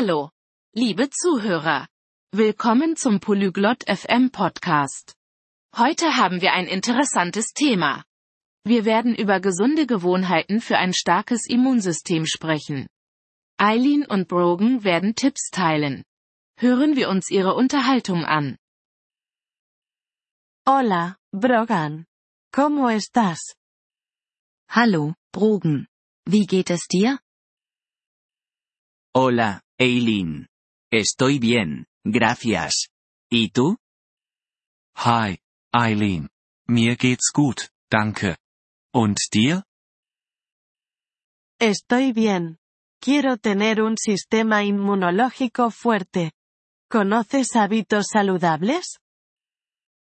Hallo, liebe Zuhörer. Willkommen zum Polyglot FM Podcast. Heute haben wir ein interessantes Thema. Wir werden über gesunde Gewohnheiten für ein starkes Immunsystem sprechen. Eileen und Brogan werden Tipps teilen. Hören wir uns ihre Unterhaltung an. Hola, Brogan. ¿Cómo estás? Hallo, Brogan. Wie geht es dir? Hola, Eileen. Estoy bien, gracias. ¿Y tú? Hi, Eileen. Mir geht's gut, danke. Und dir? Estoy bien. Quiero tener un sistema inmunológico fuerte. ¿Conoces hábitos saludables?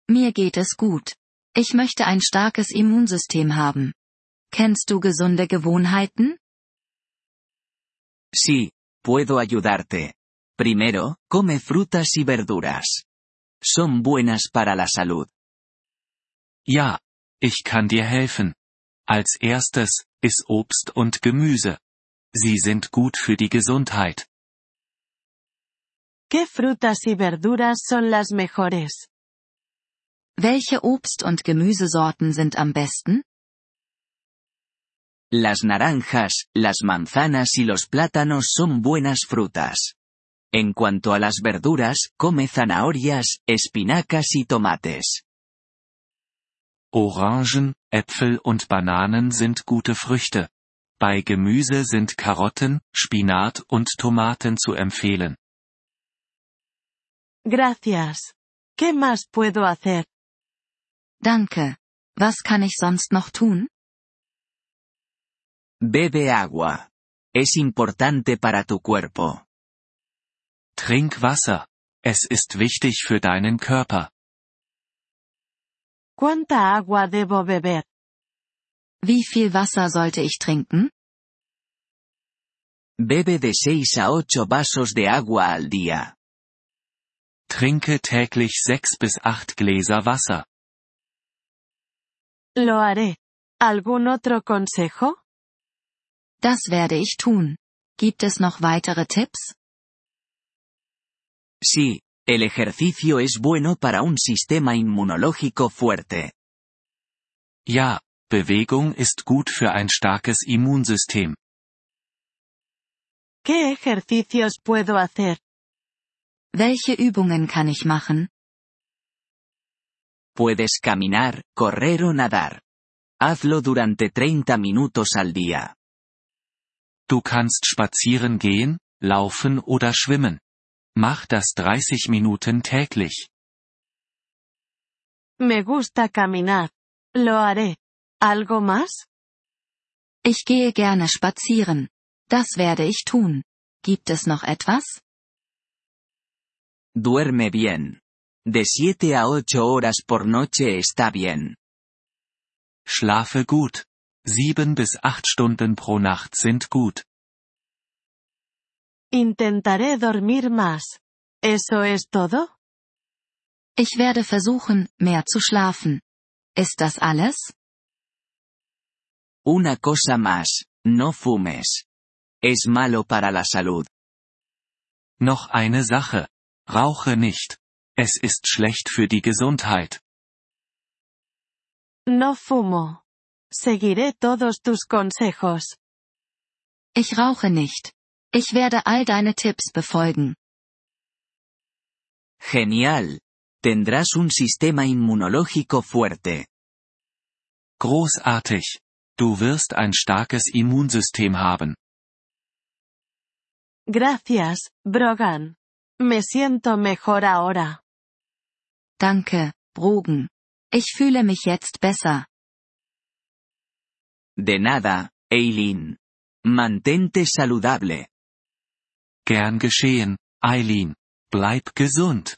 Mir geht es gut. Ich möchte ein starkes Immunsystem haben. Kennst du gesunde Gewohnheiten? Sí, puedo ayudarte. Primero, come frutas y verduras. Son buenas para la salud. Ja, ich kann dir helfen. Als erstes, iss Obst und Gemüse. Sie sind gut für die Gesundheit. ¿Qué frutas y verduras son las mejores? Welche Obst- und Gemüsesorten sind am besten? Las naranjas, las manzanas y los plátanos son buenas frutas. En cuanto a las verduras, come zanahorias, espinacas y tomates. Orangen, Äpfel und Bananen sind gute Früchte. Bei Gemüse sind Karotten, Spinat und Tomaten zu empfehlen. Gracias. ¿Qué más puedo hacer? Danke. Was kann ich sonst noch tun? Bebe agua. Es importante para tu cuerpo. Trink Wasser. Es ist wichtig für deinen Körper. ¿Cuánta agua debo beber? Wie viel Wasser sollte ich trinken? Bebe de 6 a 8 vasos de agua al día. Trinke täglich sechs bis acht Gläser Wasser. Lo haré. ¿Algún otro consejo? Das werde ich tun. Gibt es noch weitere Tipps? Sí, el ejercicio es bueno para un sistema inmunológico fuerte. Ja, Bewegung ist gut für ein starkes Immunsystem. ¿Qué ejercicios puedo hacer? Welche Übungen kann ich machen? Puedes caminar, correr o nadar. Hazlo durante 30 minutos al día. Du kannst spazieren gehen, laufen oder schwimmen. Mach das 30 Minuten täglich. Me gusta caminar. Lo haré. ¿Algo más? Ich gehe gerne spazieren. Das werde ich tun. Gibt es noch etwas? Duerme bien. De 7 a 8 horas por noche está bien. Schlafe gut. Sieben bis acht Stunden pro Nacht sind gut. Intentaré dormir más. ¿Eso es todo? Ich werde versuchen, mehr zu schlafen. Ist das alles? Una cosa más, no fumes. Es malo para la salud. Noch eine Sache. Rauche nicht. Es ist schlecht für die Gesundheit. No fumo. Seguiré todos tus consejos. Ich rauche nicht. Ich werde all deine Tipps befolgen. Genial. Tendrás un sistema inmunológico fuerte. Großartig. Du wirst ein starkes Immunsystem haben. Gracias, Brogan. Me siento mejor ahora. Danke, Brogan. Ich fühle mich jetzt besser. De nada, Eileen. Mantente saludable. Gern geschehen, Eileen. Bleib gesund.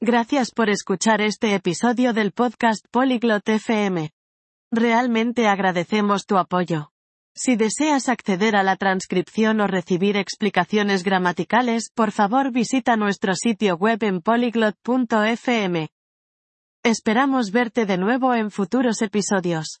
Gracias por escuchar este episodio del podcast Polyglot FM. Realmente agradecemos tu apoyo. Si deseas acceder a la transcripción o recibir explicaciones gramaticales, por favor visita nuestro sitio web en polyglot.fm. Esperamos verte de nuevo en futuros episodios.